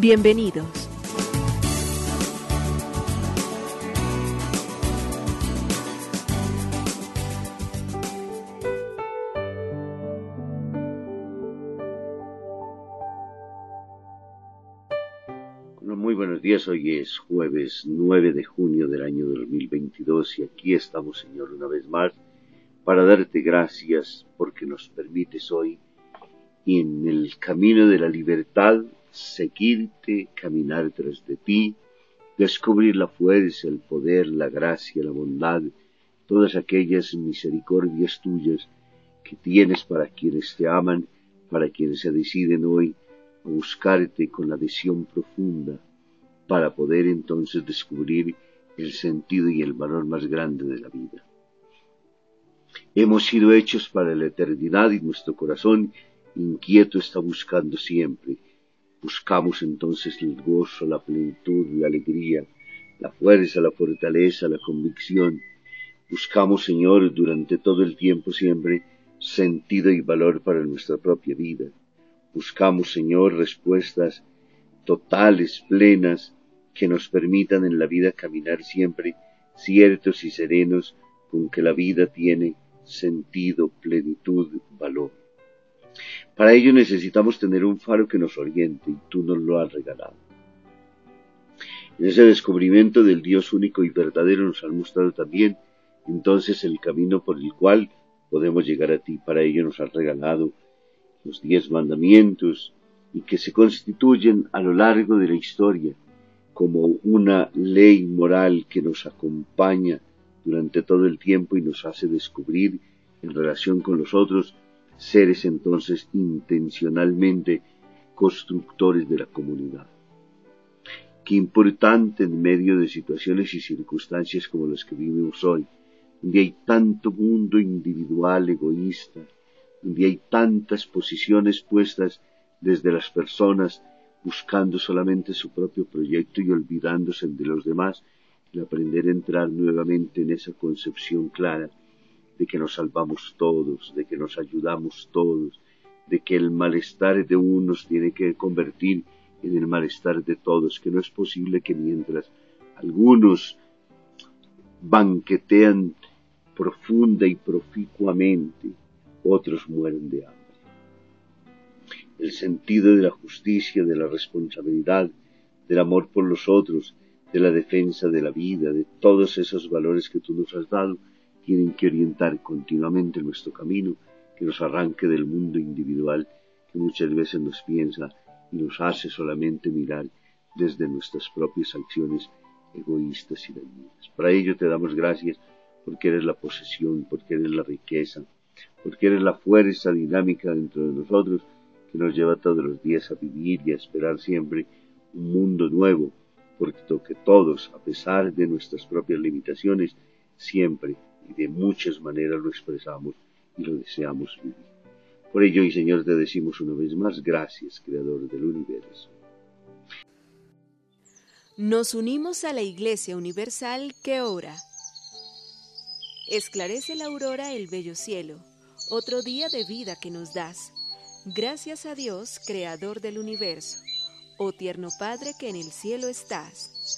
Bienvenidos. Muy buenos días, hoy es jueves 9 de junio del año 2022 y aquí estamos, Señor, una vez más para darte gracias porque nos permites hoy en el camino de la libertad seguirte, caminar tras de ti, descubrir la fuerza, el poder, la gracia, la bondad, todas aquellas misericordias tuyas que tienes para quienes te aman, para quienes se deciden hoy a buscarte con la adhesión profunda, para poder entonces descubrir el sentido y el valor más grande de la vida. Hemos sido hechos para la eternidad y nuestro corazón inquieto está buscando siempre. Buscamos entonces el gozo, la plenitud, la alegría, la fuerza, la fortaleza, la convicción. Buscamos, Señor, durante todo el tiempo siempre sentido y valor para nuestra propia vida. Buscamos, Señor, respuestas totales, plenas, que nos permitan en la vida caminar siempre ciertos y serenos con que la vida tiene sentido, plenitud, valor. Para ello necesitamos tener un faro que nos oriente y tú nos lo has regalado. En ese descubrimiento del Dios único y verdadero nos has mostrado también entonces el camino por el cual podemos llegar a ti. Para ello nos has regalado los diez mandamientos y que se constituyen a lo largo de la historia como una ley moral que nos acompaña durante todo el tiempo y nos hace descubrir en relación con los otros seres entonces intencionalmente constructores de la comunidad. Qué importante en medio de situaciones y circunstancias como las que vivimos hoy, donde hay tanto mundo individual, egoísta, donde hay tantas posiciones puestas desde las personas buscando solamente su propio proyecto y olvidándose de los demás, el aprender a entrar nuevamente en esa concepción clara de que nos salvamos todos, de que nos ayudamos todos, de que el malestar de unos tiene que convertir en el malestar de todos, que no es posible que mientras algunos banquetean profunda y proficuamente, otros mueren de hambre. El sentido de la justicia, de la responsabilidad, del amor por los otros, de la defensa de la vida, de todos esos valores que tú nos has dado, tienen que orientar continuamente nuestro camino, que nos arranque del mundo individual que muchas veces nos piensa y nos hace solamente mirar desde nuestras propias acciones egoístas y dañinas. Para ello te damos gracias porque eres la posesión, porque eres la riqueza, porque eres la fuerza dinámica dentro de nosotros que nos lleva todos los días a vivir y a esperar siempre un mundo nuevo, porque que todos, a pesar de nuestras propias limitaciones, siempre y de muchas maneras lo expresamos y lo deseamos vivir. Por ello, y Señor, te decimos una vez más, gracias, Creador del universo. Nos unimos a la Iglesia Universal que ora. Esclarece la aurora el bello cielo, otro día de vida que nos das Gracias a Dios, Creador del universo, oh tierno Padre que en el cielo estás.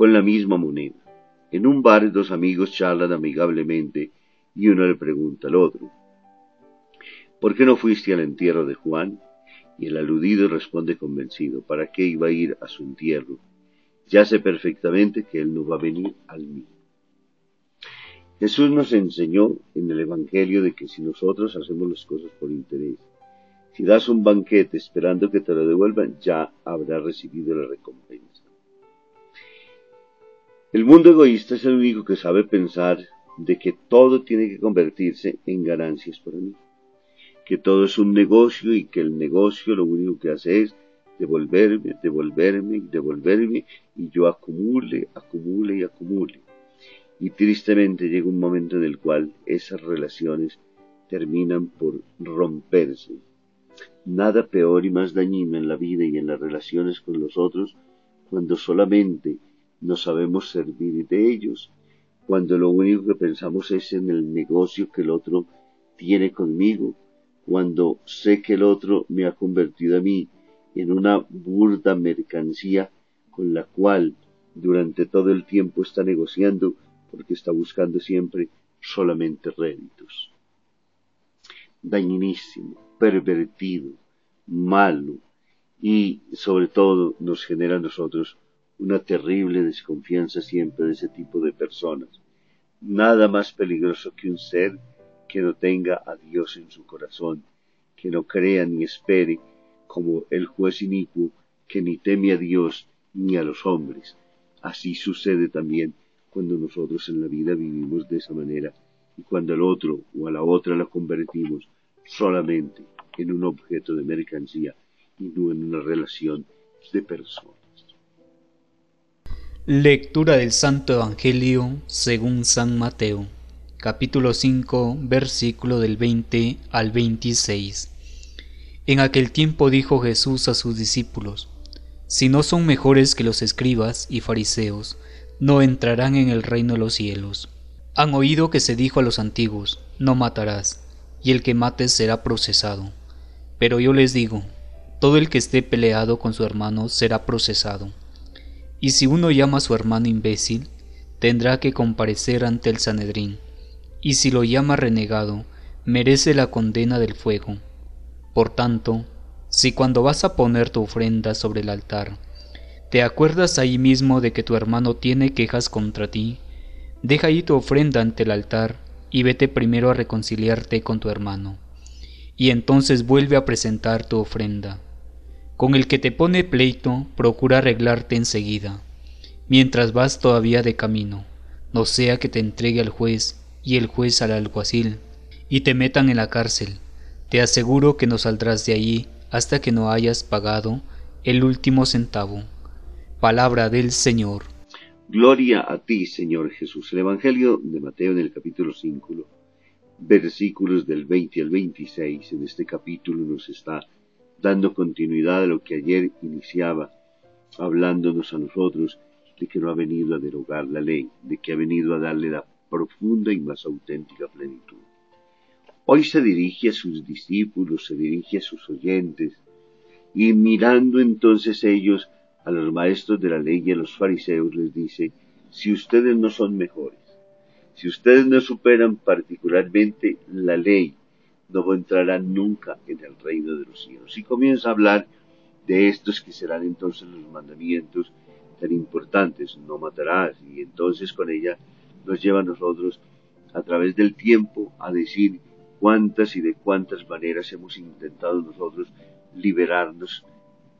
Con la misma moneda. En un bar dos amigos charlan amigablemente y uno le pregunta al otro, ¿por qué no fuiste al entierro de Juan? Y el aludido responde convencido, ¿para qué iba a ir a su entierro? Ya sé perfectamente que él no va a venir al mío. Jesús nos enseñó en el Evangelio de que si nosotros hacemos las cosas por interés, si das un banquete esperando que te lo devuelvan, ya habrás recibido la recompensa. El mundo egoísta es el único que sabe pensar de que todo tiene que convertirse en ganancias para mí, que todo es un negocio y que el negocio lo único que hace es devolverme, devolverme, devolverme y yo acumule, acumule y acumule y tristemente llega un momento en el cual esas relaciones terminan por romperse. Nada peor y más dañino en la vida y en las relaciones con los otros cuando solamente no sabemos servir de ellos, cuando lo único que pensamos es en el negocio que el otro tiene conmigo, cuando sé que el otro me ha convertido a mí en una burda mercancía con la cual durante todo el tiempo está negociando porque está buscando siempre solamente réditos. Dañinísimo, pervertido, malo y sobre todo nos genera a nosotros una terrible desconfianza siempre de ese tipo de personas. Nada más peligroso que un ser que no tenga a Dios en su corazón, que no crea ni espere como el juez inicuo que ni teme a Dios ni a los hombres. Así sucede también cuando nosotros en la vida vivimos de esa manera y cuando al otro o a la otra la convertimos solamente en un objeto de mercancía y no en una relación de personas. Lectura del Santo Evangelio según San Mateo, capítulo 5, versículo del 20 al 26. En aquel tiempo dijo Jesús a sus discípulos, Si no son mejores que los escribas y fariseos, no entrarán en el reino de los cielos. Han oído que se dijo a los antiguos, no matarás, y el que mates será procesado. Pero yo les digo, todo el que esté peleado con su hermano será procesado. Y si uno llama a su hermano imbécil, tendrá que comparecer ante el Sanedrín, y si lo llama renegado, merece la condena del fuego. Por tanto, si cuando vas a poner tu ofrenda sobre el altar, ¿Te acuerdas ahí mismo de que tu hermano tiene quejas contra ti? Deja ahí tu ofrenda ante el altar y vete primero a reconciliarte con tu hermano. Y entonces vuelve a presentar tu ofrenda. Con el que te pone pleito, procura arreglarte enseguida, mientras vas todavía de camino, no sea que te entregue al juez y el juez al alguacil, y te metan en la cárcel. Te aseguro que no saldrás de allí hasta que no hayas pagado el último centavo. Palabra del Señor. Gloria a ti, Señor Jesús. El Evangelio de Mateo en el capítulo 5, versículos del 20 al 26, en este capítulo nos está dando continuidad a lo que ayer iniciaba, hablándonos a nosotros de que no ha venido a derogar la ley, de que ha venido a darle la profunda y más auténtica plenitud. Hoy se dirige a sus discípulos, se dirige a sus oyentes, y mirando entonces ellos a los maestros de la ley y a los fariseos les dice, si ustedes no son mejores, si ustedes no superan particularmente la ley, no entrarán nunca en el reino de los cielos. Y comienza a hablar de estos que serán entonces los mandamientos tan importantes, no matarás, y entonces con ella nos lleva a nosotros a través del tiempo a decir cuántas y de cuántas maneras hemos intentado nosotros liberarnos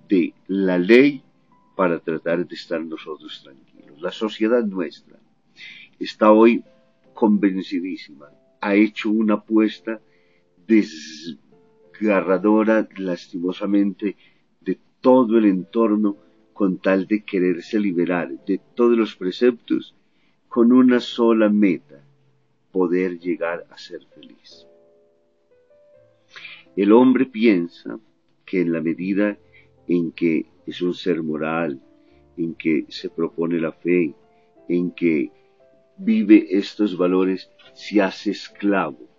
de la ley para tratar de estar nosotros tranquilos. La sociedad nuestra está hoy convencidísima, ha hecho una apuesta desgarradora, lastimosamente, de todo el entorno con tal de quererse liberar de todos los preceptos con una sola meta, poder llegar a ser feliz. El hombre piensa que en la medida en que es un ser moral, en que se propone la fe, en que vive estos valores, se hace esclavo,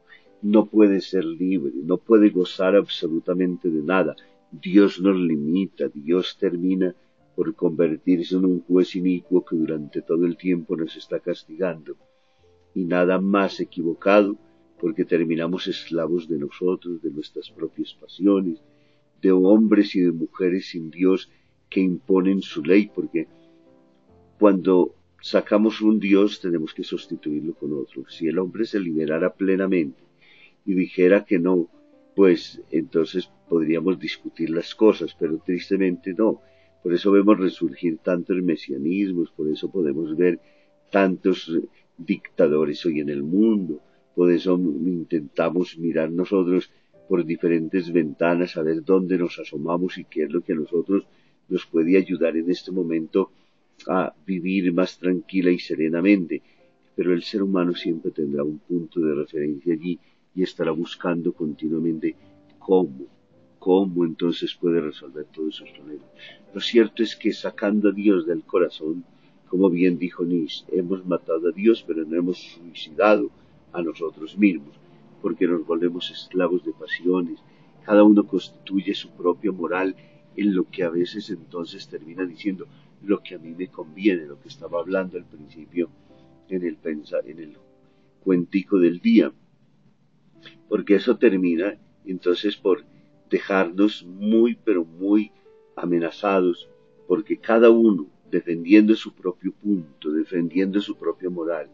no puede ser libre, no puede gozar absolutamente de nada. Dios nos limita, Dios termina por convertirse en un juez inicuo que durante todo el tiempo nos está castigando. Y nada más equivocado porque terminamos esclavos de nosotros, de nuestras propias pasiones, de hombres y de mujeres sin Dios que imponen su ley, porque cuando sacamos un Dios tenemos que sustituirlo con otro. Si el hombre se liberara plenamente y dijera que no, pues entonces podríamos discutir las cosas, pero tristemente no. Por eso vemos resurgir tantos mesianismos, por eso podemos ver tantos dictadores hoy en el mundo, por eso intentamos mirar nosotros por diferentes ventanas a ver dónde nos asomamos y qué es lo que a nosotros nos puede ayudar en este momento a vivir más tranquila y serenamente. Pero el ser humano siempre tendrá un punto de referencia allí y estará buscando continuamente cómo, cómo entonces puede resolver todos esos problemas. Lo cierto es que sacando a Dios del corazón, como bien dijo Nis, hemos matado a Dios, pero no hemos suicidado a nosotros mismos, porque nos volvemos esclavos de pasiones, cada uno constituye su propia moral en lo que a veces entonces termina diciendo, lo que a mí me conviene, lo que estaba hablando al principio en el, en el cuentico del día. Porque eso termina entonces por dejarnos muy, pero muy amenazados, porque cada uno defendiendo su propio punto, defendiendo su propia moral,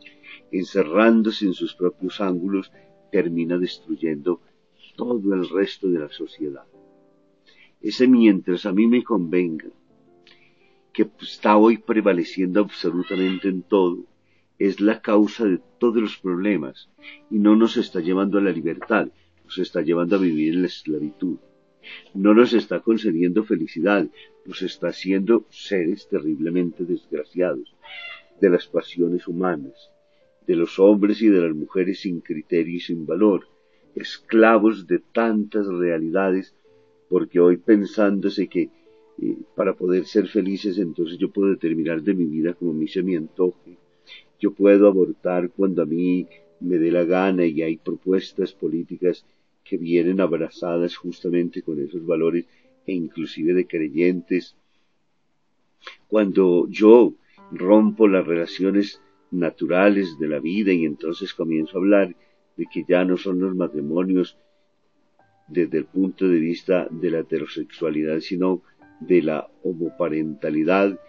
encerrándose en sus propios ángulos, termina destruyendo todo el resto de la sociedad. Ese mientras a mí me convenga, que está hoy prevaleciendo absolutamente en todo, es la causa de todos los problemas y no nos está llevando a la libertad, nos está llevando a vivir en la esclavitud. No nos está concediendo felicidad, nos está haciendo seres terriblemente desgraciados de las pasiones humanas, de los hombres y de las mujeres sin criterio y sin valor, esclavos de tantas realidades, porque hoy pensándose que para poder ser felices, entonces yo puedo determinar de mi vida como mí se me antoje. Yo puedo abortar cuando a mí me dé la gana y hay propuestas políticas que vienen abrazadas justamente con esos valores e inclusive de creyentes. Cuando yo rompo las relaciones naturales de la vida y entonces comienzo a hablar de que ya no son los matrimonios desde el punto de vista de la heterosexualidad, sino de la homoparentalidad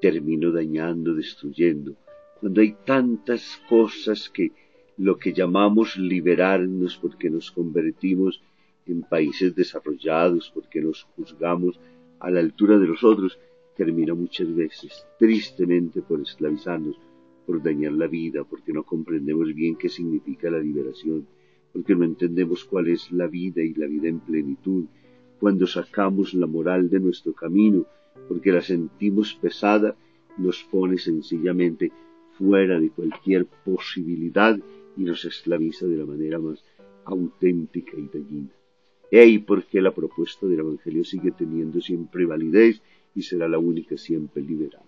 termino dañando, destruyendo. Cuando hay tantas cosas que lo que llamamos liberarnos porque nos convertimos en países desarrollados, porque nos juzgamos a la altura de los otros, termina muchas veces tristemente por esclavizarnos, por dañar la vida, porque no comprendemos bien qué significa la liberación, porque no entendemos cuál es la vida y la vida en plenitud, cuando sacamos la moral de nuestro camino, porque la sentimos pesada, nos pone sencillamente fuera de cualquier posibilidad y nos esclaviza de la manera más auténtica y dañina. He ahí porque la propuesta del Evangelio sigue teniendo siempre validez y será la única siempre liberada.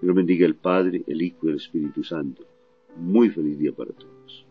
Que lo bendiga el Padre, el Hijo y el Espíritu Santo. Muy feliz día para todos.